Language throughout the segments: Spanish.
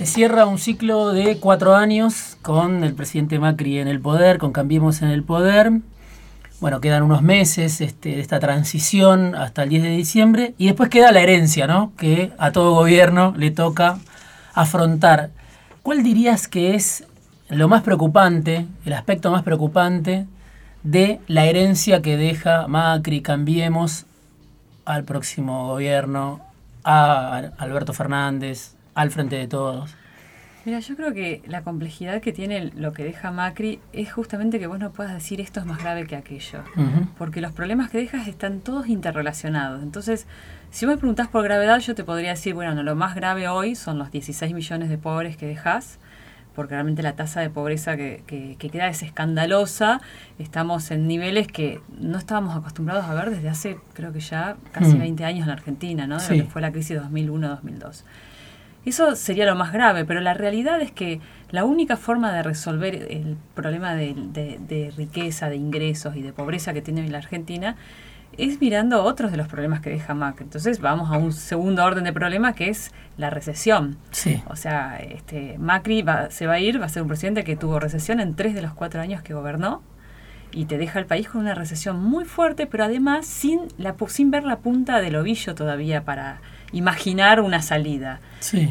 Se cierra un ciclo de cuatro años con el presidente Macri en el poder, con Cambiemos en el poder. Bueno, quedan unos meses este, de esta transición hasta el 10 de diciembre y después queda la herencia, ¿no? Que a todo gobierno le toca afrontar. ¿Cuál dirías que es lo más preocupante, el aspecto más preocupante de la herencia que deja Macri, Cambiemos al próximo gobierno, a Alberto Fernández, al frente de todos? Mira, yo creo que la complejidad que tiene lo que deja Macri es justamente que vos no puedas decir esto es más grave que aquello, porque los problemas que dejas están todos interrelacionados. Entonces, si vos me preguntás por gravedad, yo te podría decir, bueno, no, lo más grave hoy son los 16 millones de pobres que dejas, porque realmente la tasa de pobreza que, que, queda es escandalosa. Estamos en niveles que no estábamos acostumbrados a ver desde hace, creo que ya casi 20 mm. años en la Argentina, ¿no? De lo que fue la crisis 2001-2002. Eso sería lo más grave, pero la realidad es que la única forma de resolver el problema de, riqueza, de ingresos y de pobreza que tiene la Argentina es mirando otros de los problemas que deja Macri. Entonces vamos a un segundo orden de problema que es la recesión. Sí. O sea, este, Macri se va a ir, va a ser un presidente que tuvo recesión en tres de los cuatro años que gobernó y te deja el país con una recesión muy fuerte, pero además sin, la, sin ver la punta del ovillo todavía para imaginar una salida.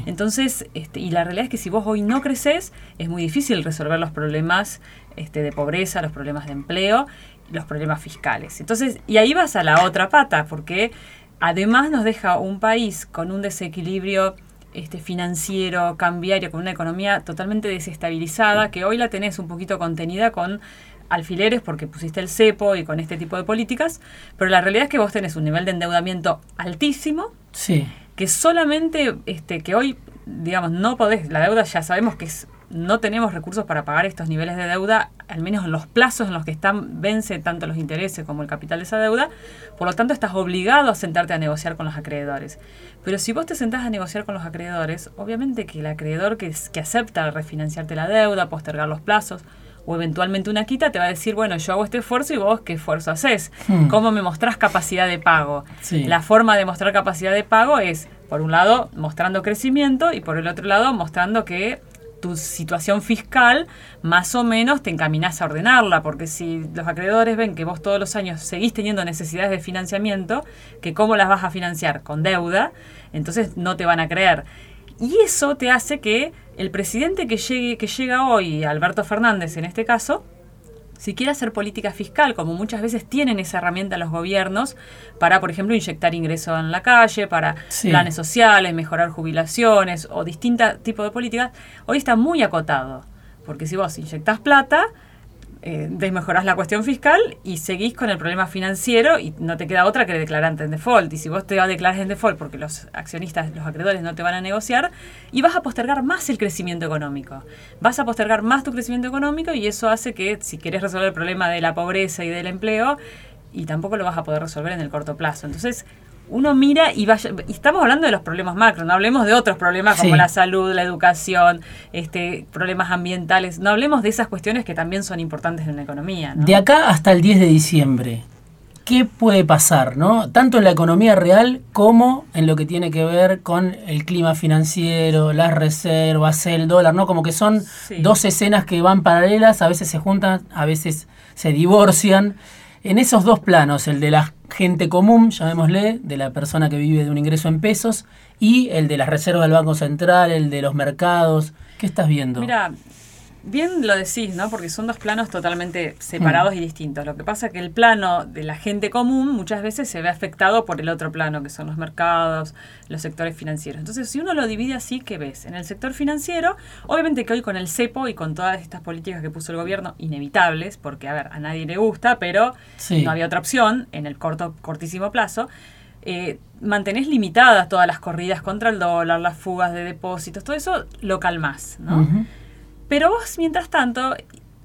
Entonces, este, y la realidad es que si vos hoy no creces, es muy difícil resolver los problemas este, de pobreza, los problemas de empleo, los problemas fiscales. Entonces, y ahí vas a la otra pata, porque además nos deja un país con un desequilibrio este, financiero, cambiario, con una economía totalmente desestabilizada, que hoy la tenés un poquito contenida con alfileres porque pusiste el cepo y con este tipo de políticas, pero la realidad es que vos tenés un nivel de endeudamiento altísimo, sí. que solamente, este, que hoy, digamos, no podés, la deuda ya sabemos que es, no tenemos recursos para pagar estos niveles de deuda, al menos en los plazos en los que están, vence tanto los intereses como el capital de esa deuda, por lo tanto estás obligado a sentarte a negociar con los acreedores. Pero si vos te sentás a negociar con los acreedores, obviamente que el acreedor que, que acepta refinanciarte la deuda, postergar los plazos, o eventualmente una quita, te va a decir, bueno, yo hago este esfuerzo y vos qué esfuerzo haces. Hmm. ¿Cómo me mostrás capacidad de pago? La forma de mostrar capacidad de pago es, por un lado, mostrando crecimiento y por el otro lado, mostrando que tu situación fiscal más o menos te encaminas a ordenarla, porque si los acreedores ven que vos todos los años seguís teniendo necesidades de financiamiento, que cómo las vas a financiar con deuda, entonces no te van a creer. Y eso te hace que el presidente que, llegue, que llega hoy, Alberto Fernández en este caso, si quiere hacer política fiscal, como muchas veces tienen esa herramienta los gobiernos, para, por ejemplo, inyectar ingresos en la calle, para planes sociales, mejorar jubilaciones o distintos tipos de políticas, hoy está muy acotado. Porque si vos inyectás plata, eh, desmejorás la cuestión fiscal y seguís con el problema financiero y no te queda otra que declararte en default. Y si vos te vas a declarar en default porque los accionistas, los acreedores no te van a negociar, y vas a postergar más el crecimiento económico. Vas a postergar más tu crecimiento económico y eso hace que si quieres resolver el problema de la pobreza y del empleo, y tampoco lo vas a poder resolver en el corto plazo. Entonces, uno mira y vaya, y estamos hablando de los problemas macro, no hablemos de otros problemas como la salud, la educación, este, problemas ambientales, no hablemos de esas cuestiones que también son importantes en la economía. De acá hasta el 10 de diciembre, ¿qué puede pasar, no? Tanto en la economía real como en lo que tiene que ver con el clima financiero, las reservas, el dólar, ¿no? Como que son dos escenas que van paralelas, a veces se juntan, a veces se divorcian. En esos dos planos, el de la gente común, llamémosle, de la persona que vive de un ingreso en pesos, y el de las reservas del Banco Central, el de los mercados, ¿qué estás viendo? Mira, Bien lo decís, ¿no? Porque son dos planos totalmente separados mm. y distintos. Lo que pasa es que el plano de la gente común muchas veces se ve afectado por el otro plano, que son los mercados, los sectores financieros. Entonces, si uno lo divide así, ¿qué ves? En el sector financiero, obviamente que hoy con el cepo y con todas estas políticas que puso el gobierno, inevitables, porque, a ver, a nadie le gusta, pero no había otra opción en el corto, cortísimo plazo, eh, mantenés limitadas todas las corridas contra el dólar, las fugas de depósitos, todo eso lo calmás, ¿no? Pero vos, mientras tanto,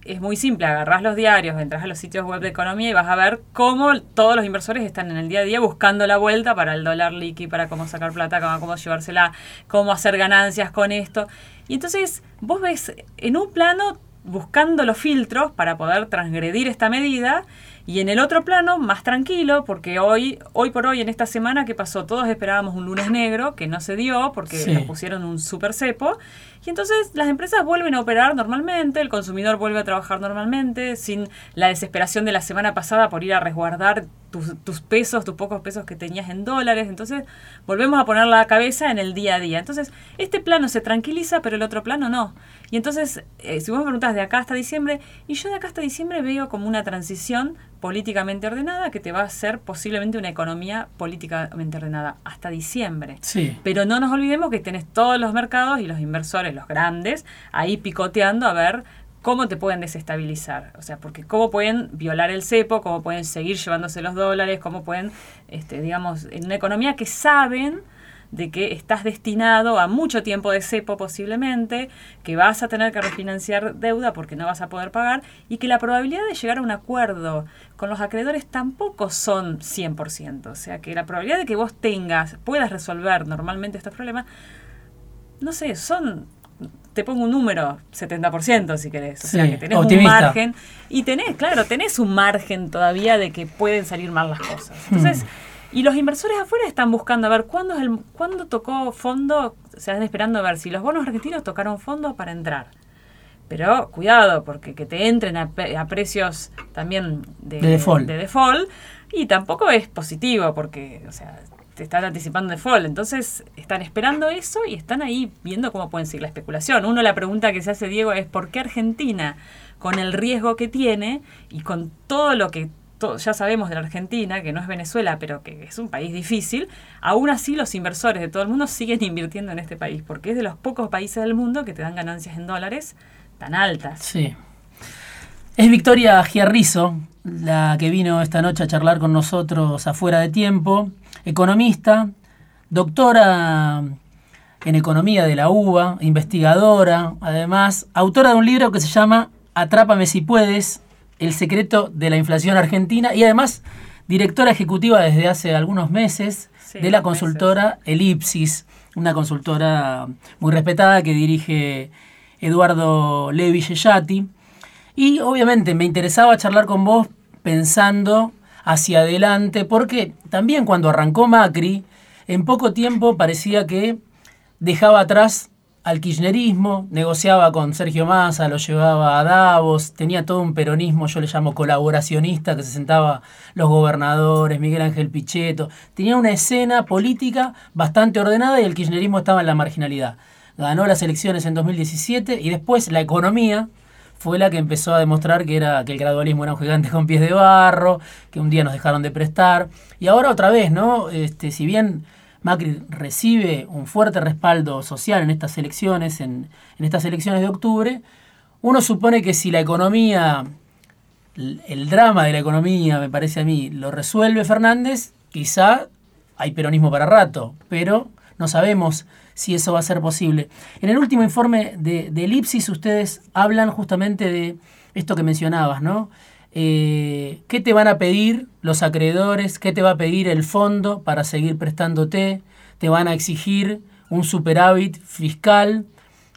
es muy simple, agarrás los diarios, entras a los sitios web de economía y vas a ver cómo todos los inversores están en el día a día buscando la vuelta para el dólar líquido, para cómo sacar plata, cómo, cómo llevársela, cómo hacer ganancias con esto. Y entonces vos ves en un plano buscando los filtros para poder transgredir esta medida Y en el otro plano, más tranquilo, porque hoy, hoy por hoy, en esta semana que pasó, todos esperábamos un lunes negro, que no se dio porque Sí. nos pusieron un super cepo. Y entonces las empresas vuelven a operar normalmente, el consumidor vuelve a trabajar normalmente, sin la desesperación de la semana pasada por ir a resguardar tus, tus pesos, tus pocos pesos que tenías en dólares. Entonces volvemos a poner la cabeza en el día a día. Entonces este plano se tranquiliza, pero el otro plano no. Y entonces, eh, si vos me preguntas de acá hasta diciembre, y yo de acá hasta diciembre veo como una transición políticamente ordenada que te va a hacer posiblemente una economía políticamente ordenada hasta diciembre. Sí. Pero no nos olvidemos que tenés todos los mercados y los inversores, los grandes, ahí picoteando a ver cómo te pueden desestabilizar. O sea, porque cómo pueden violar el cepo, cómo pueden seguir llevándose los dólares, cómo pueden, este, digamos, en una economía que saben de que estás destinado a mucho tiempo de cepo posiblemente, que vas a tener que refinanciar deuda porque no vas a poder pagar y que la probabilidad de llegar a un acuerdo con los acreedores tampoco son 100%. O sea, que la probabilidad de que vos tengas, puedas resolver normalmente estos problemas, no sé, son, te pongo un número, 70% si querés. O sea, que tenés optimista. un margen. Y tenés, claro, tenés un margen todavía de que pueden salir mal las cosas. Entonces, y los inversores afuera están buscando a ver cuándo, es el, cuándo tocó fondo, se están esperando a ver si los bonos argentinos tocaron fondo para entrar. Pero cuidado, porque que te entren a, a precios también de, De default. de default, y tampoco es positivo, porque, o sea, te están anticipando default. Entonces, están esperando eso y están ahí viendo cómo pueden seguir la especulación. Uno, la pregunta que se hace Diego es: ¿por qué Argentina, con el riesgo que tiene y con todo lo que ya sabemos de la Argentina, que no es Venezuela, pero que es un país difícil, aún así los inversores de todo el mundo siguen invirtiendo en este país, porque es de los pocos países del mundo que te dan ganancias en dólares tan altas. Sí. Es Victoria Giarrizo, la que vino esta noche a charlar con nosotros afuera de tiempo, economista, doctora en economía de la UBA, investigadora, además, autora de un libro que se llama Atrápame si puedes, el secreto de la inflación argentina y además directora ejecutiva desde hace algunos meses Sí, de la meses. consultora Elipsis, una consultora muy respetada que dirige Eduardo Levi Yeyati. Y obviamente me interesaba charlar con vos pensando hacia adelante, porque también cuando arrancó Macri, en poco tiempo parecía que dejaba atrás al kirchnerismo, negociaba con Sergio Massa, lo llevaba a Davos, tenía todo un peronismo, yo le llamo colaboracionista, que se sentaba los gobernadores, Miguel Ángel Pichetto, tenía una escena política bastante ordenada y el kirchnerismo estaba en la marginalidad. Ganó las elecciones en 2017 y después la economía fue la que empezó a demostrar que era que el gradualismo era un gigante con pies de barro, que un día nos dejaron de prestar y ahora otra vez, ¿no? Este, si bien Macri recibe un fuerte respaldo social en estas elecciones, en, en estas elecciones de octubre, uno supone que si la economía, el, drama de la economía, me parece a mí, lo resuelve Fernández, quizá hay peronismo para rato, pero no sabemos si eso va a ser posible. En el último informe de, de Elipsis ustedes hablan justamente de esto que mencionabas, ¿no? Eh, ¿Qué te van a pedir los acreedores? ¿Qué te va a pedir el fondo para seguir prestándote? ¿Te van a exigir un superávit fiscal?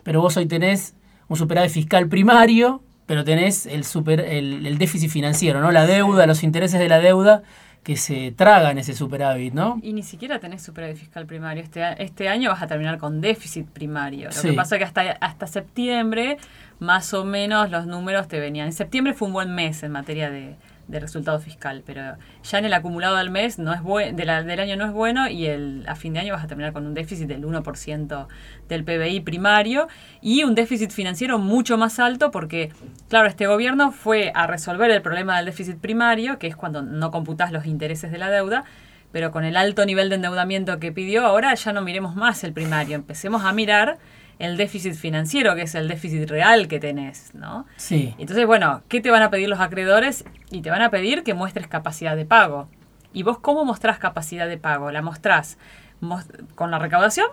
Pero vos hoy tenés un superávit fiscal primario, pero tenés el, super, el, el déficit financiero, ¿no? La deuda, los intereses de la deuda que se tragan ese superávit, ¿no? Y ni siquiera tenés superávit fiscal primario. Este, este año vas a terminar con déficit primario. Lo Sí. que pasa es que hasta, hasta septiembre, más o menos, los números te venían. En septiembre fue un buen mes en materia de, de resultado fiscal, pero ya en el acumulado del mes no es del año no es bueno y el, a fin de año vas a terminar con un déficit del 1% del PBI primario y un déficit financiero mucho más alto porque, claro, este gobierno fue a resolver el problema del déficit primario, que es cuando no computás los intereses de la deuda, pero con el alto nivel de endeudamiento que pidió, ahora ya no miremos más el primario, empecemos a mirar el déficit financiero, que es el déficit real que tenés, ¿no? Sí. Entonces, bueno, ¿qué te van a pedir los acreedores? Y te van a pedir que muestres capacidad de pago. ¿Y vos cómo mostrás capacidad de pago? La mostrás mos- con la recaudación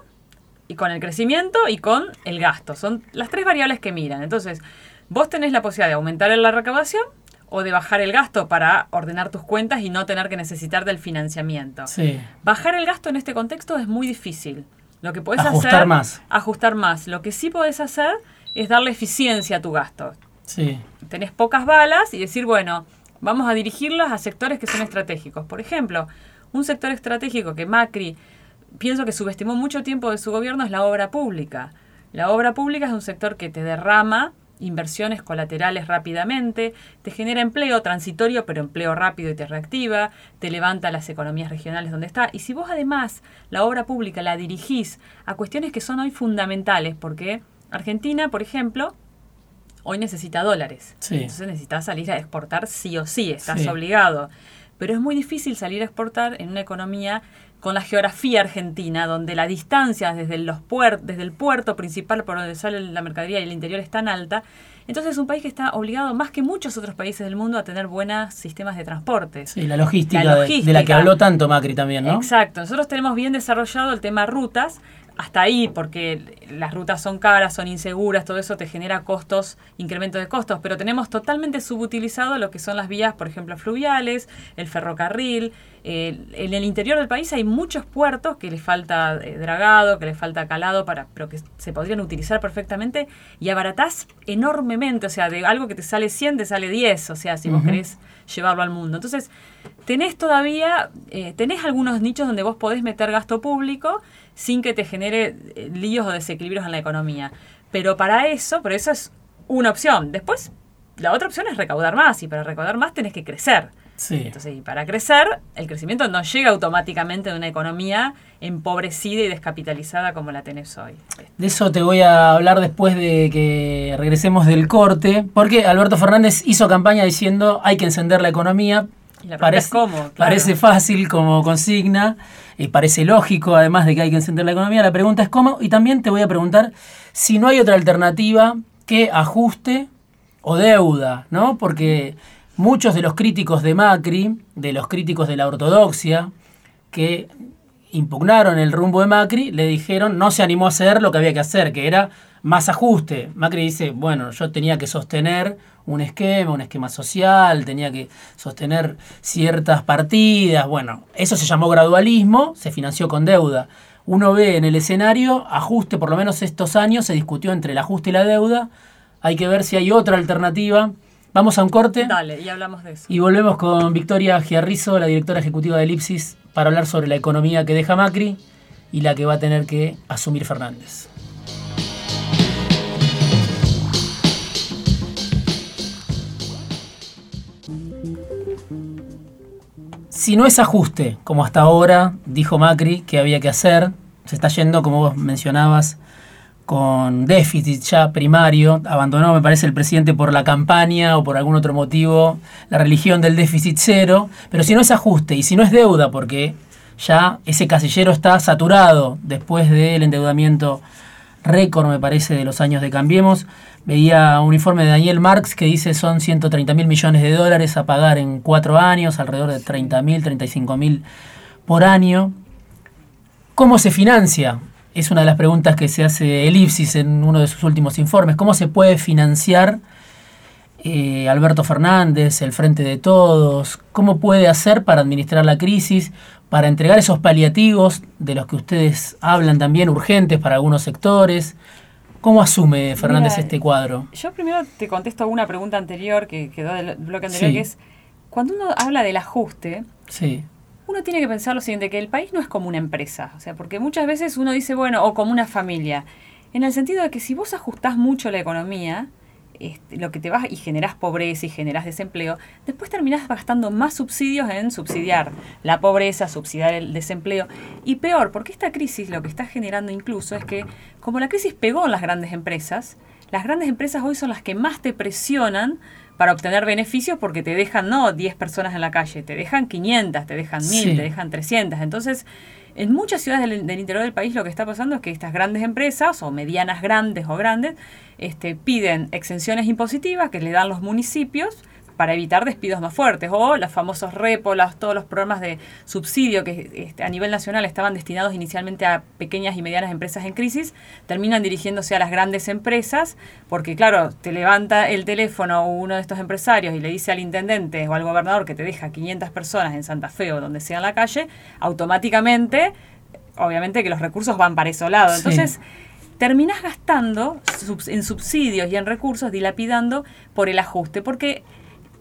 y con el crecimiento y con el gasto. Son las tres variables que miran. Entonces, vos tenés la posibilidad de aumentar la recaudación o de bajar el gasto para ordenar tus cuentas y no tener que necesitar del financiamiento. Sí. Bajar el gasto en este contexto es muy difícil. Lo que podés Ajustar hacer... más. Ajustar más. Lo que sí podés hacer es darle eficiencia a tu gasto. Sí. Tenés pocas balas y decir, bueno, vamos a dirigirlos a sectores que son estratégicos. Por ejemplo, un sector estratégico que Macri pienso que subestimó mucho tiempo de su gobierno es la obra pública. La obra pública es un sector que te derrama inversiones colaterales rápidamente, te genera empleo transitorio, pero empleo rápido y te reactiva, te levanta las economías regionales donde está. Y si vos además la obra pública la dirigís a cuestiones que son hoy fundamentales, porque Argentina, por ejemplo, hoy necesita dólares. Entonces necesitas salir a exportar sí o sí, estás obligado. Pero es muy difícil salir a exportar en una economía con la geografía argentina, donde la distancia desde, los desde el puerto principal por donde sale la mercadería y el interior es tan alta, entonces es un país que está obligado, más que muchos otros países del mundo, a tener buenos sistemas de transporte. Sí, la logística, De, la que habló tanto Macri también, ¿no? Exacto. Nosotros tenemos bien desarrollado el tema rutas, hasta ahí, porque las rutas son caras, son inseguras, todo eso te genera costos, incremento de costos, pero tenemos totalmente subutilizado lo que son las vías, por ejemplo, fluviales, el ferrocarril. En el interior del país hay muchos puertos que les falta eh, dragado, que les falta calado, para, pero que se podrían utilizar perfectamente y abaratás enormemente, o sea, de algo que te sale 100 te sale 10, o sea, si vos querés llevarlo al mundo. Entonces, tenés todavía, eh, tenés algunos nichos donde vos podés meter gasto público, sin que te genere eh, líos o desequilibrios en la economía. Pero para eso, por eso es una opción. Después, la otra opción es recaudar más y para recaudar más tenés que crecer. Sí. Entonces, y para crecer, el crecimiento no llega automáticamente de una economía empobrecida y descapitalizada como la tenés hoy. De eso te voy a hablar después de que regresemos del corte, porque Alberto Fernández hizo campaña diciendo hay que encender la economía, parece, parece fácil como consigna, y parece lógico además de que hay que encender la economía. La pregunta es cómo, y también te voy a preguntar si no hay otra alternativa que ajuste o deuda, ¿no? Porque muchos de los críticos de Macri, de los críticos de la ortodoxia, que impugnaron el rumbo de Macri, le dijeron, no se animó a hacer lo que había que hacer, que era más ajuste. Macri dice, bueno, yo tenía que sostener un esquema, un esquema social, tenía que sostener ciertas partidas, bueno, eso se llamó gradualismo, se financió con deuda. Uno ve en el escenario, ajuste, por lo menos estos años se discutió entre el ajuste y la deuda, hay que ver si hay otra alternativa. Vamos a un corte. Dale, y hablamos de eso. Y volvemos con Victoria Giarrizo, la directora ejecutiva de Elipsis, para hablar sobre la economía que deja Macri y la que va a tener que asumir Fernández. Si no es ajuste, como hasta ahora dijo Macri que había que hacer, se está yendo, como vos mencionabas, con déficit ya primario. Abandonó, me parece, el presidente por la campaña o por algún otro motivo la religión del déficit cero. Pero si no es ajuste y si no es deuda, porque ya ese casillero está saturado después del endeudamiento récord, me parece, de los años de Cambiemos. Veía un informe de Daniel Marx que dice son 130 mil millones de dólares a pagar en cuatro años, alrededor de 30 mil, 35 mil por año. ¿Cómo se financia? Es una de las preguntas que se hace Elipsis en uno de sus últimos informes. ¿Cómo se puede financiar eh, Alberto Fernández, el Frente de Todos? ¿Cómo puede hacer para administrar la crisis, para entregar esos paliativos de los que ustedes hablan también, urgentes para algunos sectores? ¿Cómo asume Fernández este cuadro? Yo primero te contesto una pregunta anterior que quedó del bloque anterior, que es, cuando uno habla del ajuste, uno tiene que pensar lo siguiente, que el país no es como una empresa, o sea, porque muchas veces uno dice, bueno, o como una familia, en el sentido de que si vos ajustás mucho la economía, este, lo que te vas y generás pobreza y generás desempleo, después terminás gastando más subsidios en subsidiar la pobreza, subsidiar el desempleo. Y peor, porque esta crisis lo que está generando incluso es que, como la crisis pegó en las grandes empresas, las grandes empresas hoy son las que más te presionan para obtener beneficios porque te dejan no 10 personas en la calle, te dejan 500, te dejan 1000, te dejan 300. Entonces, en muchas ciudades del, interior del país lo que está pasando es que estas grandes empresas, o medianas grandes o grandes, este, piden exenciones impositivas que le dan los municipios para evitar despidos más fuertes, o los famosos repolas, todos los programas de subsidio que este, a nivel nacional estaban destinados inicialmente a pequeñas y medianas empresas en crisis, terminan dirigiéndose a las grandes empresas, porque claro, te levanta el teléfono uno de estos empresarios y le dice al intendente o al gobernador que te deja 500 personas en Santa Fe o donde sea en la calle, automáticamente, obviamente que los recursos van para ese lado. Entonces, terminas gastando en subsidios y en recursos, dilapidando por el ajuste, porque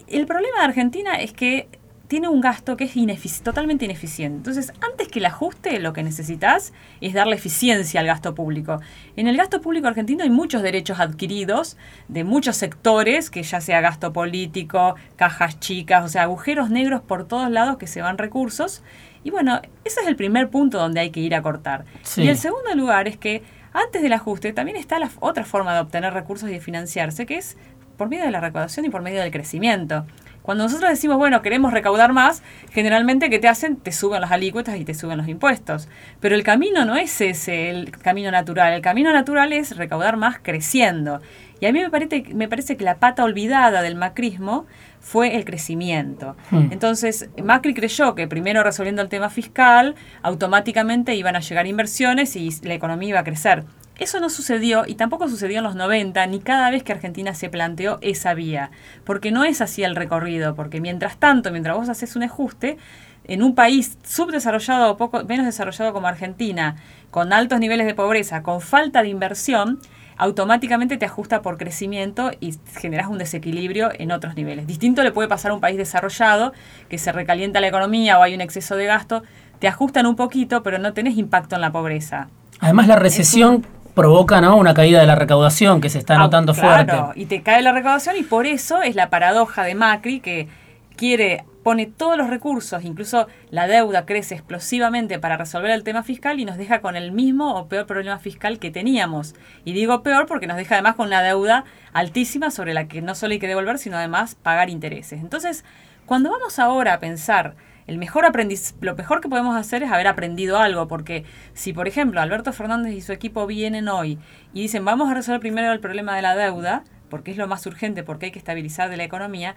el problema de Argentina es que tiene un gasto que es totalmente ineficiente. Entonces, antes que el ajuste, lo que necesitas es darle eficiencia al gasto público. En el gasto público argentino hay muchos derechos adquiridos de muchos sectores, que ya sea gasto político, cajas chicas, o sea, agujeros negros por todos lados que se van recursos. Y bueno, ese es el primer punto donde hay que ir a cortar. Y el segundo lugar es que antes del ajuste también está la otra forma de obtener recursos y de financiarse, que es por medio de la recaudación y por medio del crecimiento. Cuando nosotros decimos, bueno, queremos recaudar más, generalmente ¿qué te hacen? Te suben las alícuotas y te suben los impuestos. Pero el camino no es ese, el camino natural. El camino natural es recaudar más creciendo. Y a mí me parece, me parece que la pata olvidada del macrismo fue el crecimiento. Hmm. Entonces, Macri creyó que primero resolviendo el tema fiscal, automáticamente iban a llegar inversiones y la economía iba a crecer. Eso no sucedió y tampoco sucedió en los 90 ni cada vez que Argentina se planteó esa vía, porque no es así el recorrido, porque mientras tanto, mientras vos haces un ajuste, en un país subdesarrollado o poco menos desarrollado como Argentina, con altos niveles de pobreza, con falta de inversión, automáticamente te ajusta por crecimiento y generas un desequilibrio en otros niveles. Distinto le puede pasar a un país desarrollado, que se recalienta la economía o hay un exceso de gasto, te ajustan un poquito, pero no tenés impacto en la pobreza. Además, la recesión provoca ¿no? una caída de la recaudación que se está ah, notando claro, Y te cae la recaudación y por eso es la paradoja de Macri que quiere, pone todos los recursos, incluso la deuda crece explosivamente para resolver el tema fiscal y nos deja con el mismo o peor problema fiscal que teníamos. Y digo peor porque nos deja además con una deuda altísima sobre la que no solo hay que devolver, sino además pagar intereses. Entonces, cuando vamos ahora a pensar el mejor aprendiz, lo mejor que podemos hacer es haber aprendido algo, porque si por ejemplo Alberto Fernández y su equipo vienen hoy y dicen vamos a resolver primero el problema de la deuda, porque es lo más urgente, porque hay que estabilizar de la economía,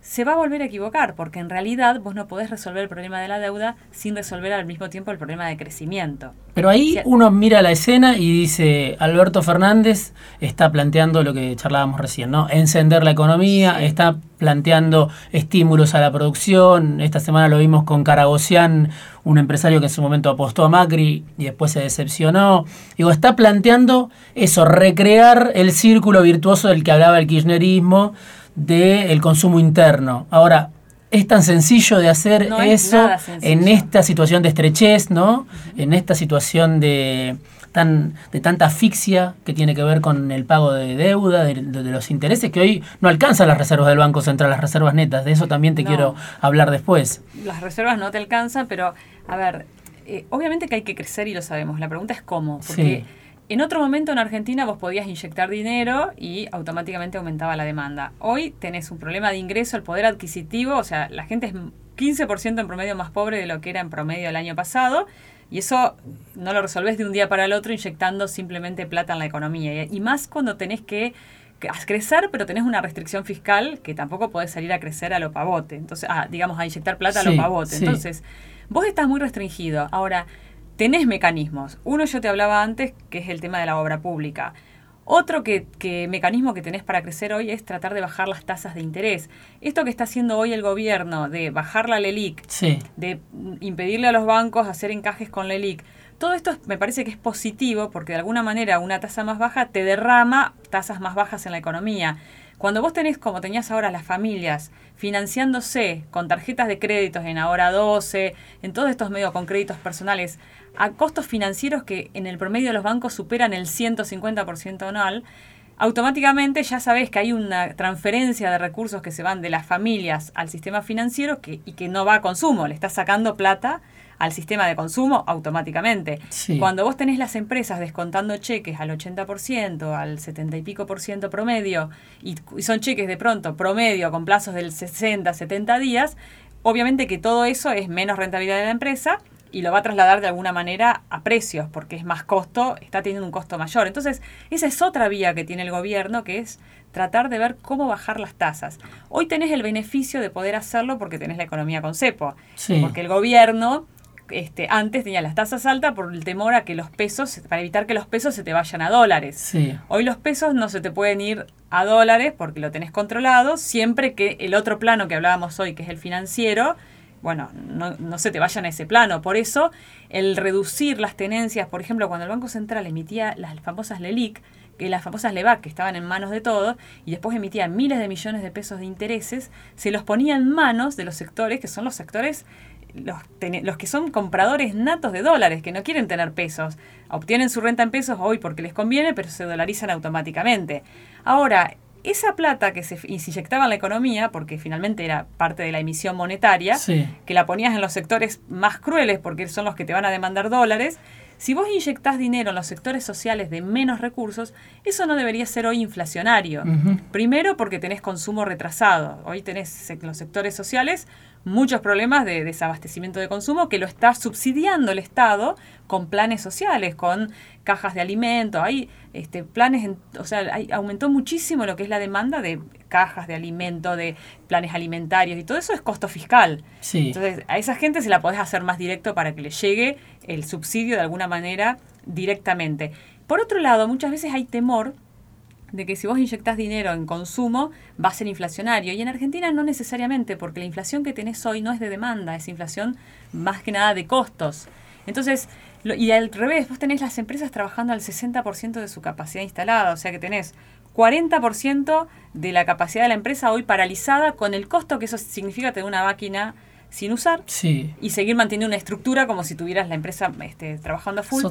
se va a volver a equivocar, porque en realidad vos no podés resolver el problema de la deuda sin resolver al mismo tiempo el problema de crecimiento. Pero ahí uno mira la escena y dice, Alberto Fernández está planteando lo que charlábamos recién, ¿no? Encender la economía, está planteando estímulos a la producción. Esta semana lo vimos con Caragosian, un empresario que en su momento apostó a Macri y después se decepcionó. Digo, está planteando eso, recrear el círculo virtuoso del que hablaba el kirchnerismo del consumo interno. Ahora, es tan sencillo de hacer eso en esta situación de estrechez, ¿no? En esta situación de, tan, de tanta asfixia que tiene que ver con el pago de deuda, de, los intereses, que hoy no alcanzan las reservas del Banco Central, las reservas netas. De eso también te quiero hablar después. Las reservas no te alcanzan, pero, a ver, eh, obviamente que hay que crecer y lo sabemos. La pregunta es cómo. Porque en otro momento en Argentina vos podías inyectar dinero y automáticamente aumentaba la demanda. Hoy tenés un problema de ingreso, el poder adquisitivo, o sea, la gente es 15% en promedio más pobre de lo que era en promedio el año pasado. Y eso no lo resolvés de un día para el otro inyectando simplemente plata en la economía. Y más cuando tenés que crecer, pero tenés una restricción fiscal que tampoco podés salir a crecer a lo pavote. Entonces, ah, digamos, a inyectar plata a lo pavote. Entonces, vos estás muy restringido. Ahora, tenés mecanismos. Uno yo te hablaba antes, que es el tema de la obra pública. Otro que, mecanismo que tenés para crecer hoy es tratar de bajar las tasas de interés. Esto que está haciendo hoy el gobierno de bajar la LELIC, de impedirle a los bancos hacer encajes con la LELIC, todo esto me parece que es positivo porque de alguna manera una tasa más baja te derrama tasas más bajas en la economía. Cuando vos tenés, como tenías ahora, las familias financiándose con tarjetas de créditos en ahora 12, en todos estos medios con créditos personales, a costos financieros que en el promedio de los bancos superan el 150% anual, automáticamente ya sabes que hay una transferencia de recursos que se van de las familias al sistema financiero y que no va a consumo, le estás sacando plata al sistema de consumo automáticamente. Cuando vos tenés las empresas descontando cheques al 80%, al 70 y pico por ciento promedio, y, son cheques de pronto promedio con plazos del 60, 70 días, obviamente que todo eso es menos rentabilidad de la empresa y lo va a trasladar de alguna manera a precios, porque es más costo, está teniendo un costo mayor. Entonces, esa es otra vía que tiene el gobierno, que es tratar de ver cómo bajar las tasas. Hoy tenés el beneficio de poder hacerlo porque tenés la economía con cepo, porque el gobierno este, antes tenía las tasas altas por el temor a que los pesos, para evitar que los pesos se te vayan a dólares. Hoy los pesos no se te pueden ir a dólares porque lo tenés controlado, siempre que el otro plano que hablábamos hoy, que es el financiero, bueno, no, no se te vayan a ese plano. Por eso, el reducir las tenencias, por ejemplo, cuando el Banco Central emitía las famosas LELIC, que las famosas LEVAC, que estaban en manos de todos, y después emitían miles de millones de pesos de intereses, se los ponía en manos de los sectores, que son los sectores los, los, que son compradores natos de dólares, que no quieren tener pesos, obtienen su renta en pesos hoy porque les conviene, pero se dolarizan automáticamente. Ahora, esa plata que se inyectaba en la economía, porque finalmente era parte de la emisión monetaria, que la ponías en los sectores más crueles porque son los que te van a demandar dólares, si vos inyectás dinero en los sectores sociales de menos recursos, eso no debería ser hoy inflacionario. Primero porque tenés consumo retrasado. Hoy tenés los sectores sociales muchos problemas de desabastecimiento de consumo que lo está subsidiando el Estado con planes sociales, con cajas de alimento, hay este, planes, o sea, aumentó muchísimo lo que es la demanda de cajas de alimento, de planes alimentarios y todo eso es costo fiscal. Entonces, a esa gente se la podés hacer más directo para que le llegue el subsidio de alguna manera directamente. Por otro lado, muchas veces hay temor de que si vos inyectás dinero en consumo va a ser inflacionario. Y en Argentina no necesariamente, porque la inflación que tenés hoy no es de demanda, es inflación más que nada de costos. Entonces, y al revés, vos tenés las empresas trabajando al 60% de su capacidad instalada, o sea que tenés 40% de la capacidad de la empresa hoy paralizada con el costo que eso significa tener una máquina sin usar y seguir manteniendo una estructura como si tuvieras la empresa este, trabajando a full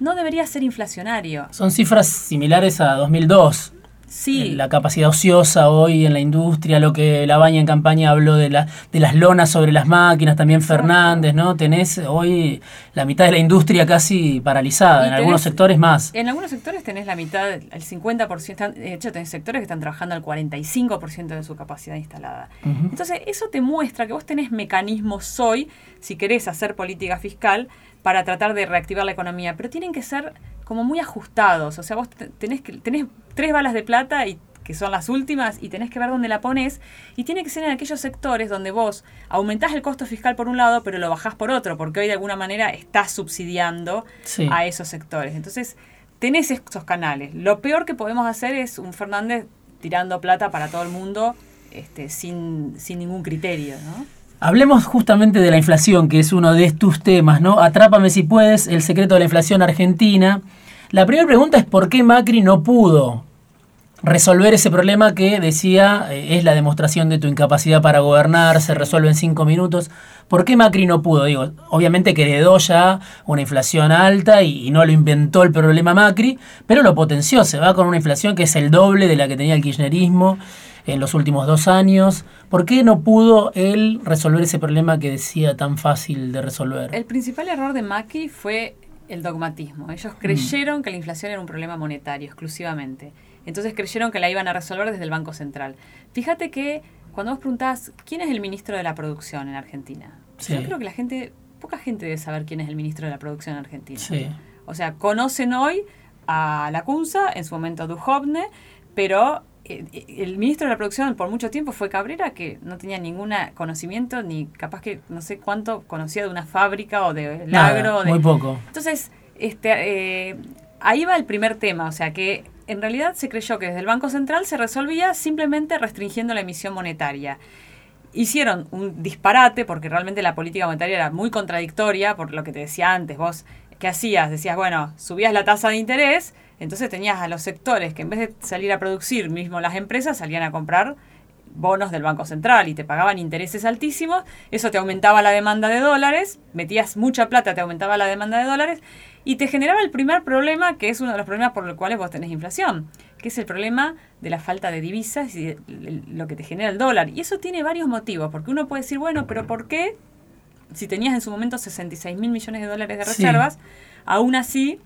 no debería ser inflacionario. Son cifras similares a 2002. Sí. La capacidad ociosa hoy en la industria, lo que la baña en campaña habló de, la, de las lonas sobre las máquinas, también Fernández, ¿no? Tenés hoy la mitad de la industria casi paralizada, en algunos sectores más. En algunos sectores tenés la mitad, el 50%, de hecho tenés sectores que están trabajando al 45% de su capacidad instalada. Entonces, eso te muestra que vos tenés mecanismos hoy, si querés hacer política fiscal, para tratar de reactivar la economía, pero tienen que ser como muy ajustados. O sea, vos tenés, que, tenés tres balas de plata y que son las últimas, y tenés que ver dónde la pones, y tiene que ser en aquellos sectores donde vos aumentás el costo fiscal por un lado, pero lo bajás por otro, porque hoy de alguna manera estás subsidiando a esos sectores. Entonces, tenés esos canales. Lo peor que podemos hacer es un Fernández tirando plata para todo el mundo este, sin, sin ningún criterio, ¿no? Hablemos justamente de la inflación, que es uno de tus temas, ¿no? Atrápame si puedes, el secreto de la inflación argentina. La primera pregunta es por qué Macri no pudo resolver ese problema que decía eh, es la demostración de tu incapacidad para gobernar, se resuelve en cinco minutos. ¿Por qué Macri no pudo? Digo, obviamente que heredó ya una inflación alta y, y, no lo inventó el problema Macri, pero lo potenció, se va con una inflación que es el doble de la que tenía el kirchnerismo en los últimos dos años. ¿Por qué no pudo él resolver ese problema que decía tan fácil de resolver? El principal error de Macri fue el dogmatismo. Ellos mm. creyeron que la inflación era un problema monetario exclusivamente. Entonces creyeron que la iban a resolver desde el Banco Central. Fíjate que cuando vos preguntás quién es el ministro de la producción en Argentina, yo creo que la gente, poca gente debe saber quién es el ministro de la producción en Argentina. O sea, conocen hoy a la CUNSA, en su momento Duhovne, pero el ministro de la producción por mucho tiempo fue Cabrera, que no tenía ningún conocimiento, ni capaz que no sé cuánto conocía de una fábrica o de agro. muy poco. Entonces, este, eh, ahí va el primer tema, o sea que en realidad se creyó que desde el Banco Central se resolvía simplemente restringiendo la emisión monetaria. Hicieron un disparate porque realmente la política monetaria era muy contradictoria, por lo que te decía antes, vos, ¿qué hacías? Decías, bueno, subías la tasa de interés, entonces tenías a los sectores que en vez de salir a producir mismo las empresas, salían a comprar bonos del Banco Central y te pagaban intereses altísimos, eso te aumentaba la demanda de dólares, metías mucha plata, te aumentaba la demanda de dólares y te generaba el primer problema, que es uno de los problemas por los cuales vos tenés inflación, que es el problema de la falta de divisas y lo que te genera el dólar. Y eso tiene varios motivos, porque uno puede decir, bueno, pero ¿por qué? Si tenías en su momento 66 mil millones de dólares de reservas, aún así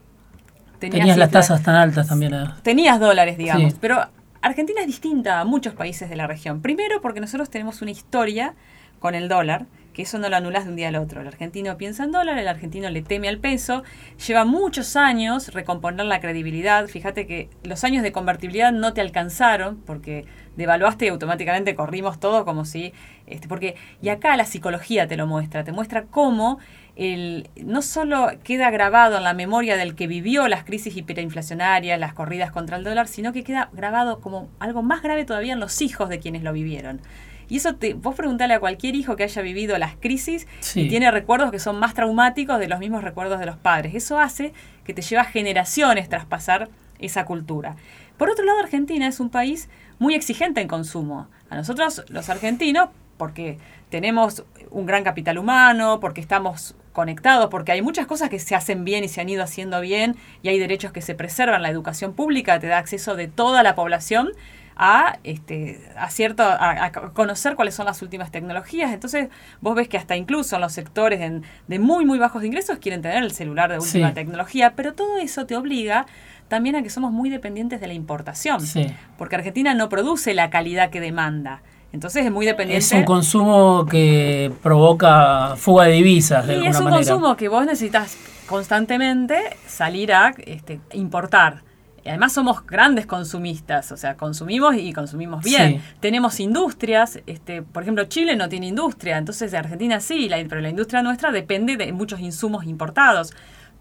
Tenías, las tasas tan altas también. Eh. Tenías dólares, digamos. Pero Argentina es distinta a muchos países de la región. Primero porque nosotros tenemos una historia con el dólar, que eso no lo anulas de un día al otro. El argentino piensa en dólar, el argentino le teme al peso. Lleva muchos años recomponer la credibilidad. Fíjate que los años de convertibilidad no te alcanzaron porque devaluaste y automáticamente corrimos todo como si... Este, porque, y acá la psicología te lo muestra, te muestra cómo el, no solo queda grabado en la memoria del que vivió las crisis hiperinflacionarias, las corridas contra el dólar, sino que queda grabado como algo más grave todavía en los hijos de quienes lo vivieron. Y eso te, vos preguntale a cualquier hijo que haya vivido las crisis Sí. y tiene recuerdos que son más traumáticos de los mismos recuerdos de los padres. Eso hace que te lleva generaciones traspasar esa cultura. Por otro lado, Argentina es un país muy exigente en consumo. A nosotros, los argentinos, porque tenemos un gran capital humano, porque estamos conectados, porque hay muchas cosas que se hacen bien y se han ido haciendo bien, y hay derechos que se preservan. La educación pública te da acceso de toda la población a, este, a, cierto, a, a conocer cuáles son las últimas tecnologías. Entonces, vos ves que hasta incluso en los sectores en- de muy, muy bajos ingresos quieren tener el celular de última Sí. tecnología, pero todo eso te obliga también a que somos muy dependientes de la importación, Sí. porque Argentina no produce la calidad que demanda. Entonces es muy dependiente. Es un consumo que provoca fuga de divisas de y alguna es un manera. consumo que vos necesitas constantemente salir a este, importar. Y además somos grandes consumistas, o sea, consumimos y consumimos bien. Sí. Tenemos industrias, este, por ejemplo, Chile no tiene industria, entonces Argentina sí, la, pero la industria nuestra depende de muchos insumos importados.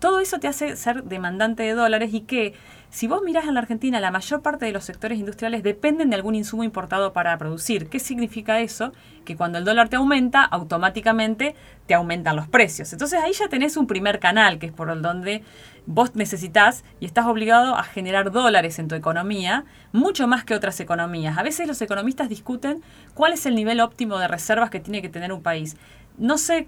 Todo eso te hace ser demandante de dólares y que si vos mirás en la Argentina, la mayor parte de los sectores industriales dependen de algún insumo importado para producir. ¿Qué significa eso? Que cuando el dólar te aumenta, automáticamente te aumentan los precios. Entonces ahí ya tenés un primer canal, que es por el donde vos necesitas y estás obligado a generar dólares en tu economía, mucho más que otras economías. A veces los economistas discuten cuál es el nivel óptimo de reservas que tiene que tener un país. No sé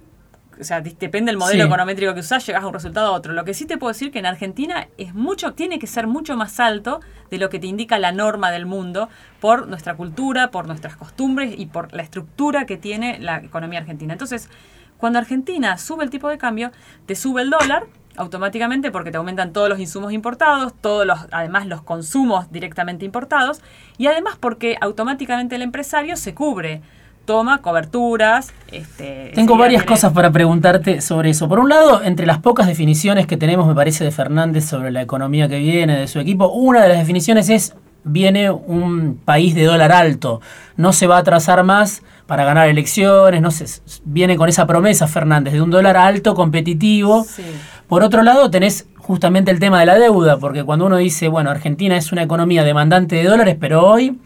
o sea, depende del modelo Sí. econométrico que usás, llegás a un resultado a otro. Lo que sí te puedo decir que en Argentina es mucho, tiene que ser mucho más alto de lo que te indica la norma del mundo por nuestra cultura, por nuestras costumbres y por la estructura que tiene la economía argentina. Entonces, cuando Argentina sube el tipo de cambio, te sube el dólar automáticamente porque te aumentan todos los insumos importados, todos los, además los consumos directamente importados, y además porque automáticamente el empresario se cubre, toma coberturas. Este, Tengo varias tiene- cosas para preguntarte sobre eso. Por un lado, entre las pocas definiciones que tenemos, me parece, de Fernández sobre la economía que viene, de su equipo, una de las definiciones es, viene un país de dólar alto, no se va a atrasar más para ganar elecciones, no sé, viene con esa promesa Fernández de un dólar alto, competitivo. Sí. Por otro lado, tenés justamente el tema de la deuda, porque cuando uno dice, bueno, Argentina es una economía demandante de dólares, pero hoy,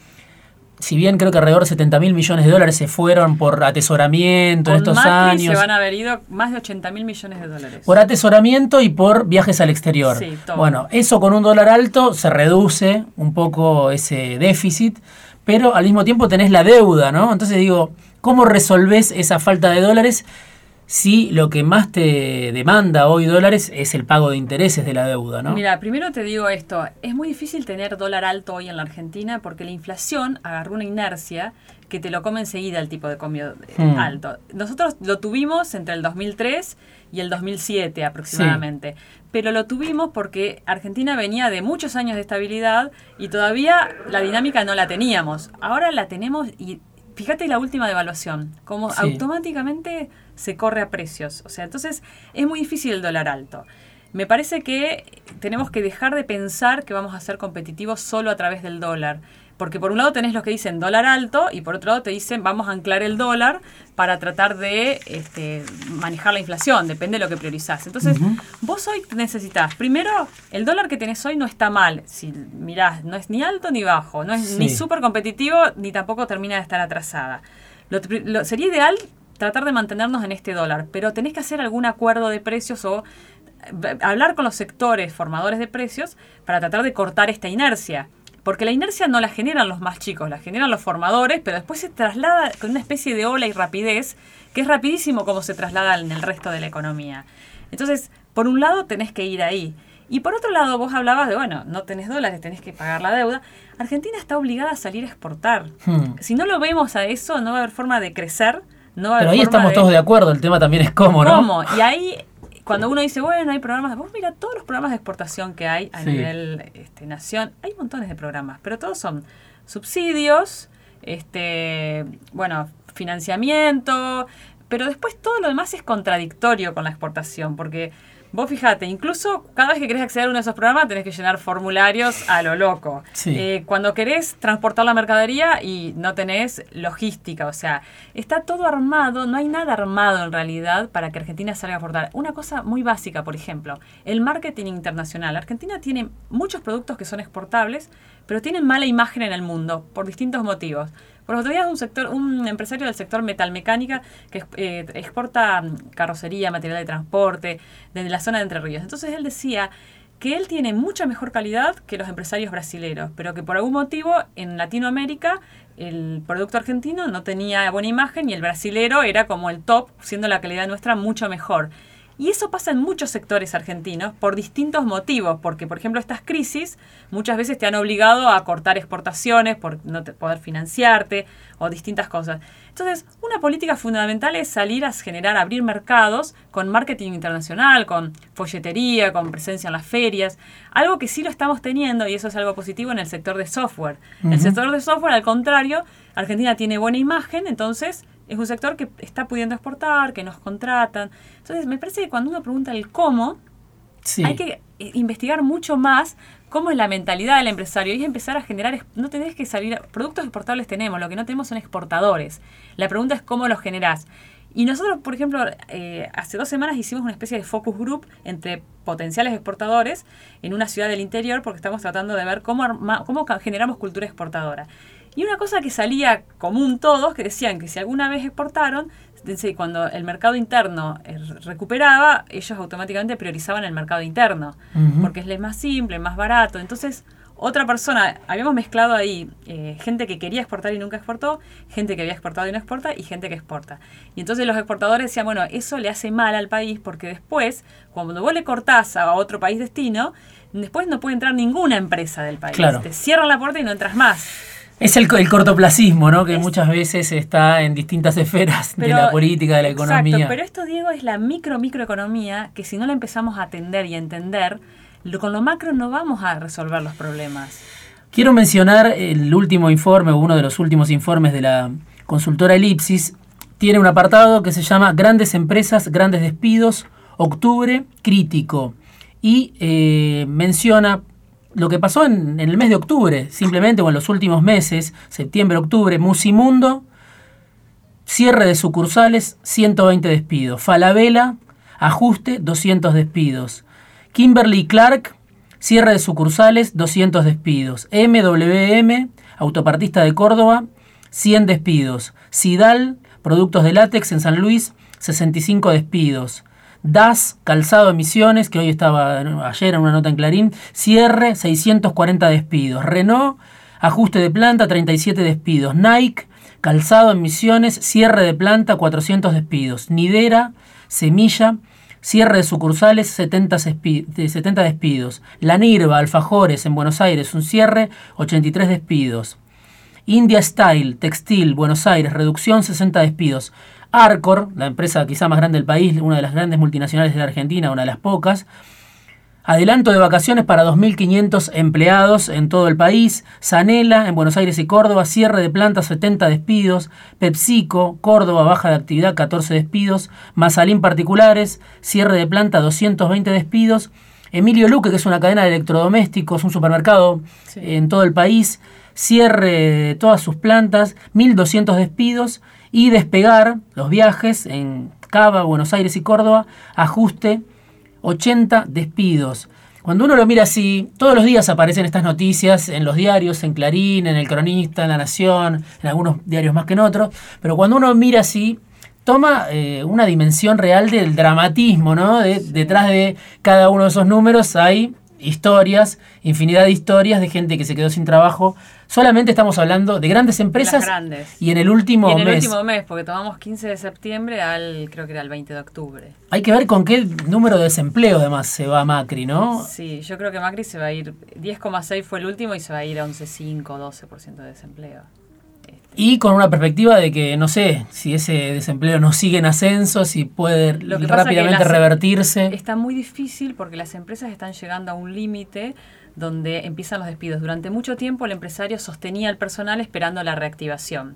si bien creo que alrededor de 70 mil millones de dólares se fueron por atesoramiento en estos Macri años, se van a haber ido más de 80 mil millones de dólares. por atesoramiento y por viajes al exterior. Sí, todo. bueno, eso con un dólar alto se reduce un poco ese déficit, pero al mismo tiempo tenés la deuda, ¿no? Entonces digo, ¿cómo resolvés esa falta de dólares si lo que más te demanda hoy dólares es el pago de intereses de la deuda, ¿no? Mira, primero te digo esto, es muy difícil tener dólar alto hoy en la Argentina porque la inflación agarró una inercia que te lo come enseguida el tipo de cambio eh, Hmm. alto. Nosotros lo tuvimos entre el 2003 y el 2007 aproximadamente, pero lo tuvimos porque Argentina venía de muchos años de estabilidad y todavía la dinámica no la teníamos. Ahora la tenemos y fíjate la última devaluación, como Sí. automáticamente se corre a precios. O sea, entonces es muy difícil el dólar alto. Me parece que tenemos que dejar de pensar que vamos a ser competitivos solo a través del dólar. Porque por un lado tenés los que dicen dólar alto y por otro lado te dicen vamos a anclar el dólar para tratar de este, manejar la inflación, depende de lo que priorizás. Entonces, vos hoy necesitas, primero, el dólar que tenés hoy no está mal. Si mirás, no es ni alto ni bajo, no es Sí. ni súper competitivo ni tampoco termina de estar atrasada. Lo- sería ideal tratar de mantenernos en este dólar, pero tenés que hacer algún acuerdo de precios o eh, hablar con los sectores formadores de precios para tratar de cortar esta inercia. Porque la inercia no la generan los más chicos, la generan los formadores, pero después se traslada con una especie de ola y rapidez, que es rapidísimo como se traslada en el resto de la economía. Entonces, por un lado tenés que ir ahí. Y por otro lado, vos hablabas de, bueno, no tenés dólares, tenés que pagar la deuda. Argentina está obligada a salir a exportar. Hmm. Si no lo vemos a eso, no va a haber forma de crecer. No Pero ahí estamos todos de acuerdo, el tema también es cómo, ¿no? ¿Cómo? Y ahí, cuando uno dice, bueno, hay programas, vos mira todos los programas de exportación que hay a Sí. nivel este, nación, hay montones de programas, pero todos son subsidios, este, bueno, financiamiento, pero después todo lo demás es contradictorio con la exportación, porque vos fíjate, incluso cada vez que querés acceder a uno de esos programas tenés que llenar formularios a lo loco. Sí. Eh, cuando querés transportar la mercadería y no tenés logística, o sea, está todo armado, no hay nada armado en realidad para que Argentina salga a exportar. Una cosa muy básica, por ejemplo, el marketing internacional. Argentina tiene muchos productos que son exportables, pero tienen mala imagen en el mundo por distintos motivos. Por otro día un sector, un empresario del sector metalmecánica que eh, exporta mm, carrocería, material de transporte, desde la zona de Entre Ríos. Entonces él decía que él tiene mucha mejor calidad que los empresarios brasileños, pero que por algún motivo en Latinoamérica el producto argentino no tenía buena imagen y el brasilero era como el top, siendo la calidad nuestra mucho mejor. Y eso pasa en muchos sectores argentinos por distintos motivos, porque por ejemplo estas crisis muchas veces te han obligado a cortar exportaciones por no poder financiarte o distintas cosas. Entonces, una política fundamental es salir a generar, abrir mercados con marketing internacional, con folletería, con presencia en las ferias, algo que sí lo estamos teniendo y eso es algo positivo en el sector de software. El sector de software, al contrario, Argentina tiene buena imagen, entonces es un sector que está pudiendo exportar, que nos contratan. Entonces, me parece que cuando uno pregunta el cómo, hay que eh, investigar mucho más cómo es la mentalidad del empresario y es empezar a generar, no tenés que salir, productos exportables tenemos, lo que no tenemos son exportadores. La pregunta es cómo los generás. Y nosotros, por ejemplo, eh, hace dos semanas hicimos una especie de focus group entre potenciales exportadores en una ciudad del interior porque estamos tratando de ver cómo, cómo generamos cultura exportadora. Y una cosa que salía común todos, que decían que si alguna vez exportaron, cuando el mercado interno eh, recuperaba, ellos automáticamente priorizaban el mercado interno, porque es más simple, más barato. Entonces, otra persona, habíamos mezclado ahí eh, gente que quería exportar y nunca exportó, gente que había exportado y no exporta, y gente que exporta. Y entonces los exportadores decían, bueno, eso le hace mal al país porque después, cuando vos le cortás a otro país destino, después no puede entrar ninguna empresa del país. Te cierran la puerta y no entras más. Es el, el, cortoplacismo, ¿no? Que muchas veces está en distintas esferas de la política, de la economía. Exacto, pero esto, Diego, es la micro microeconomía que si no la empezamos a atender y a entender, con lo macro no vamos a resolver los problemas. Quiero mencionar el último informe, uno de los últimos informes de la consultora Elipsis. Tiene un apartado que se llama Grandes empresas, grandes despidos, octubre crítico. Y eh, menciona lo que pasó en, el mes de octubre, simplemente, o en los últimos meses, septiembre, octubre, Musimundo, cierre de sucursales, 120 despidos. Falabella, ajuste, 200 despidos. Kimberly Clark, cierre de sucursales, 200 despidos. MWM, autopartista de Córdoba, 100 despidos. Sidal, productos de látex en San Luis, 65 despidos. DAS, calzado emisiones, que hoy estaba ayer en una nota en Clarín, cierre, 640 despidos. Renault, ajuste de planta, 37 despidos. Nike, calzado emisiones, cierre de planta, 400 despidos. Nidera, semilla, cierre de sucursales, 70, 70 despidos. La Nirva, Alfajores en Buenos Aires, un cierre, 83 despidos. India Style, Textil, Buenos Aires, reducción, 60 despidos. Arcor, la empresa quizá más grande del país, una de las grandes multinacionales de la Argentina, una de las pocas. Adelanto de vacaciones para 2.500 empleados en todo el país. Sanela, en Buenos Aires y Córdoba. Cierre de plantas, 70 despidos. PepsiCo, Córdoba, baja de actividad, 14 despidos. Mazalín Particulares, cierre de planta, 220 despidos. Emilio Luque, que es una cadena de electrodomésticos, un supermercado en todo el país. Cierre de todas sus plantas, 1.200 despidos y despegar los viajes en Cava, Buenos Aires y Córdoba, ajuste 80 despidos. Cuando uno lo mira así, todos los días aparecen estas noticias en los diarios, en Clarín, en El Cronista, en La Nación, en algunos diarios más que en otros, pero cuando uno mira así, toma eh, una dimensión real del dramatismo, ¿no? detrás de cada uno de esos números hay historias, infinidad de historias de gente que se quedó sin trabajo. Solamente estamos hablando de grandes empresas. grandes. Y en el último mes. en el último mes, porque tomamos 15 de septiembre al, creo que era el 20 de octubre. Hay que ver con qué número de desempleo además se va Macri, ¿no? Sí, yo creo que Macri se va a ir, 10,6 fue el último y se va a ir a 11,5, 12% de desempleo. Y con una perspectiva de que, no sé, si ese desempleo no sigue en ascenso, si puede rápidamente revertirse. Está muy difícil porque las empresas están llegando a un límite donde empiezan los despidos. Durante mucho tiempo el empresario sostenía al personal esperando la reactivación.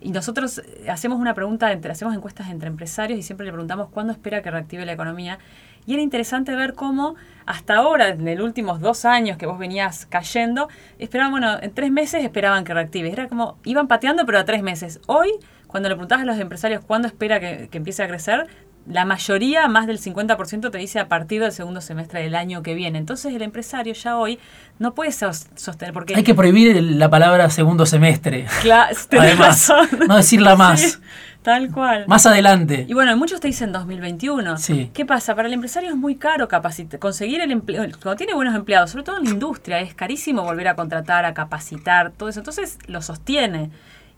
Y nosotros eh, hacemos una pregunta, entre, hacemos encuestas entre empresarios y siempre le preguntamos cuándo espera que reactive la economía. Y era interesante ver cómo hasta ahora, en los últimos dos años que vos venías cayendo, esperaban, bueno, en tres meses esperaban que reactive. Era como, iban pateando, pero a tres meses. Hoy, cuando le preguntabas a los empresarios cuándo espera que, empiece a crecer, la mayoría, más del 50%, te dice a partir del segundo semestre del año que viene. Entonces el empresario ya hoy no puede sostener porque... Hay que prohibir la palabra segundo semestre. Claro, Además, no decirla más. tal cual. Más adelante. Y bueno, muchos te dicen 2021. Sí. ¿Qué pasa? Para el empresario es muy caro capacitar, conseguir el empleo. Cuando tiene buenos empleados, sobre todo en la industria, es carísimo volver a contratar, a capacitar, todo eso. Entonces lo sostiene.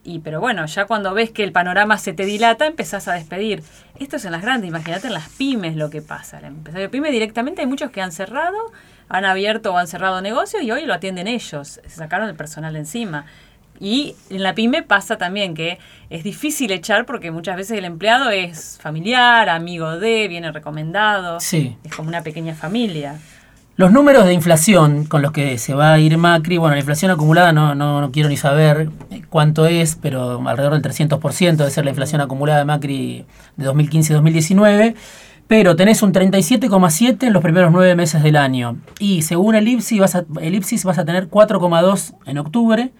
Y, pero bueno, ya cuando ves que el panorama se te dilata, empezás a despedir. Esto es en las grandes, imagínate en las pymes lo que pasa. El empresario pyme directamente hay muchos que han cerrado, han abierto o han cerrado negocios y hoy lo atienden ellos. Se sacaron el personal encima. Y en la pyme pasa también que es difícil echar porque muchas veces el empleado es familiar, amigo de, viene recomendado. Sí. Es como una pequeña familia. Los números de inflación con los que se va a ir Macri, bueno, la inflación acumulada no, no, quiero ni saber cuánto es, pero alrededor del 300% debe ser la inflación acumulada de Macri de 2015-2019. Pero tenés un 37,7 en los primeros nueve meses del año. Y según el IPSI vas el IPSIS vas a tener 4,2 en octubre,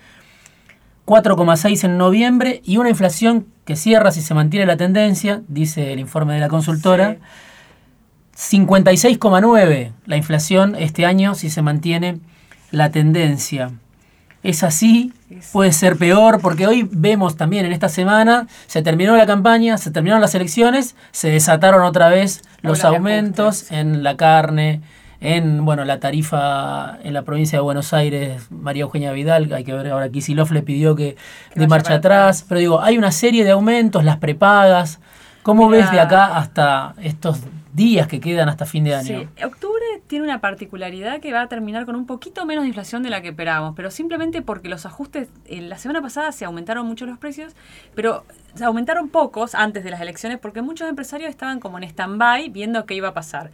4,6 en noviembre y una inflación que cierra si se mantiene la tendencia, dice el informe de la consultora. 56,9 la inflación este año si se mantiene la tendencia. Es así, puede ser peor, porque hoy vemos también en esta semana, se terminó la campaña, se terminaron las elecciones, se desataron otra vez los aumentos en la carne, en bueno la tarifa en la provincia de Buenos Aires, María Eugenia Vidal, hay que ver ahora Kisilov le pidió que, de marcha atrás, pero digo, hay una serie de aumentos, las prepagas, ¿cómo ves de acá hasta estos días que quedan hasta fin de año. Sí, octubre tiene una particularidad que va a terminar con un poquito menos de inflación de la que esperábamos, pero simplemente porque los ajustes, en la semana pasada se aumentaron mucho los precios, pero se aumentaron pocos antes de las elecciones porque muchos empresarios estaban como en stand-by viendo qué iba a pasar.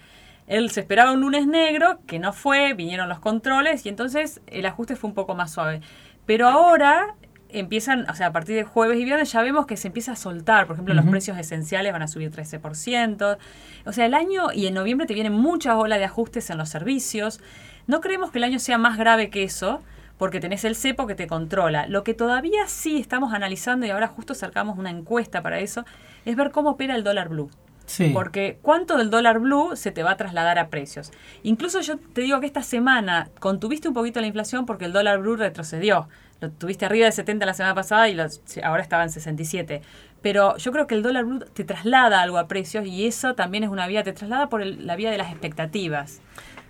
Él se esperaba un lunes negro, que no fue, vinieron los controles y entonces el ajuste fue un poco más suave. Pero ahora empiezan, o sea, a partir de jueves y viernes ya vemos que se empieza a soltar. Por ejemplo, los precios esenciales van a subir 13%. O sea, el año y en noviembre te vienen muchas olas de ajustes en los servicios. No creemos que el año sea más grave que eso, porque tenés el cepo que te controla. Lo que todavía sí estamos analizando, y ahora justo acercamos una encuesta para eso, es ver cómo opera el dólar blue. Sí. Porque cuánto del dólar blue se te va a trasladar a precios. Incluso yo te digo que esta semana contuviste un poquito la inflación porque el dólar blue retrocedió lo tuviste arriba de 70 la semana pasada y ahora estaba en 67. Pero yo creo que el dólar blue te traslada algo a precios y eso también es una vía, te traslada por la vía de las expectativas.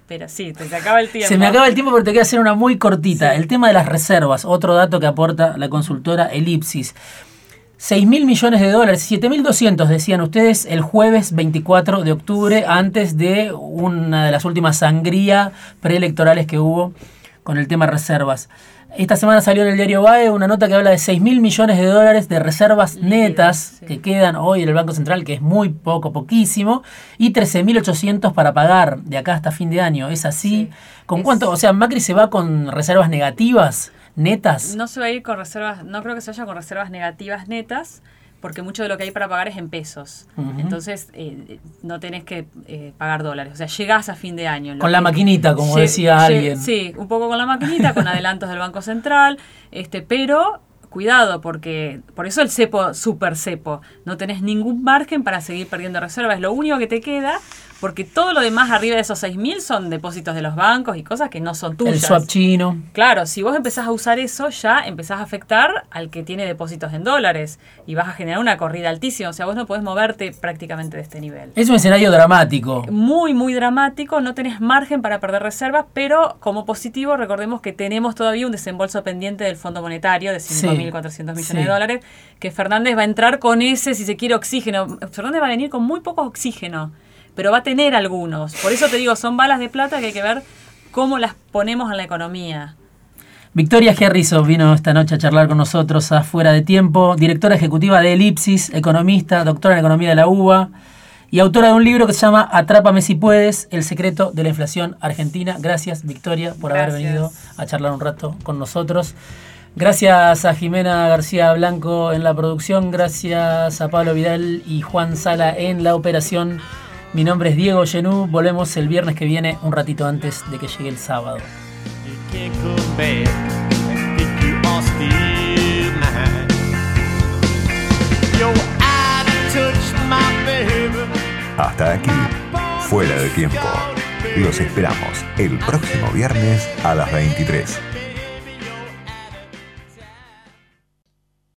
Pero sí, te, acaba el tiempo. Se me acaba el tiempo porque te queda hacer una muy cortita. El tema de las reservas, otro dato que aporta la consultora Elipsis. 6 mil millones de dólares, 7.200 decían ustedes el jueves 24 de octubre, antes de una de las últimas sangrías preelectorales que hubo con el tema reservas. Esta semana salió en el diario BAE una nota que habla de 6 mil millones de dólares de reservas netas que quedan hoy en el Banco Central, que es muy poco, poquísimo, y 13.800 para pagar de acá hasta fin de año. ¿Es así? ¿Con cuánto? O sea, Macri se va con reservas negativas, netas. No se va a ir con reservas, no creo que se vaya con reservas negativas netas porque mucho de lo que hay para pagar es en pesos. Entonces, eh, no tenés que eh, pagar dólares. O sea, llegás a fin de año. Con la maquinita, como decía alguien. Sí, un poco con la maquinita, con adelantos del Banco Central, este, pero cuidado, porque por eso el cepo, super cepo, no tenés ningún margen para seguir perdiendo reservas. Lo único que te queda porque todo lo demás arriba de esos 6.000 son depósitos de los bancos y cosas que no son tuyas. El swap chino. Claro, si vos empezás a usar eso, ya empezás a afectar al que tiene depósitos en dólares y vas a generar una corrida altísima. O sea, vos no podés moverte prácticamente de este nivel. Es un escenario dramático. Muy, muy dramático. No tenés margen para perder reservas, pero como positivo, recordemos que tenemos todavía un desembolso pendiente del Fondo Monetario de 5.400 millones de dólares, que Fernández va a entrar con ese, si se quiere, oxígeno. Fernández va a venir con muy poco oxígeno pero va a tener algunos. Por eso te digo, son balas de plata que hay que ver cómo las ponemos en la economía. Victoria Gerrizo vino esta noche a charlar con nosotros a Fuera de Tiempo, directora ejecutiva de Elipsis, economista, doctora en economía de la UBA y autora de un libro que se llama Atrápame si puedes, el secreto de la inflación argentina. Gracias Victoria por haber venido a charlar un rato con nosotros. Gracias a Jimena García Blanco en la producción, gracias a Pablo Vidal y Juan Sala en la operación. Mi nombre es Diego Genú. Volvemos el viernes que viene, un ratito antes de que llegue el sábado. Hasta aquí, fuera de tiempo. Los esperamos el próximo viernes a las 23.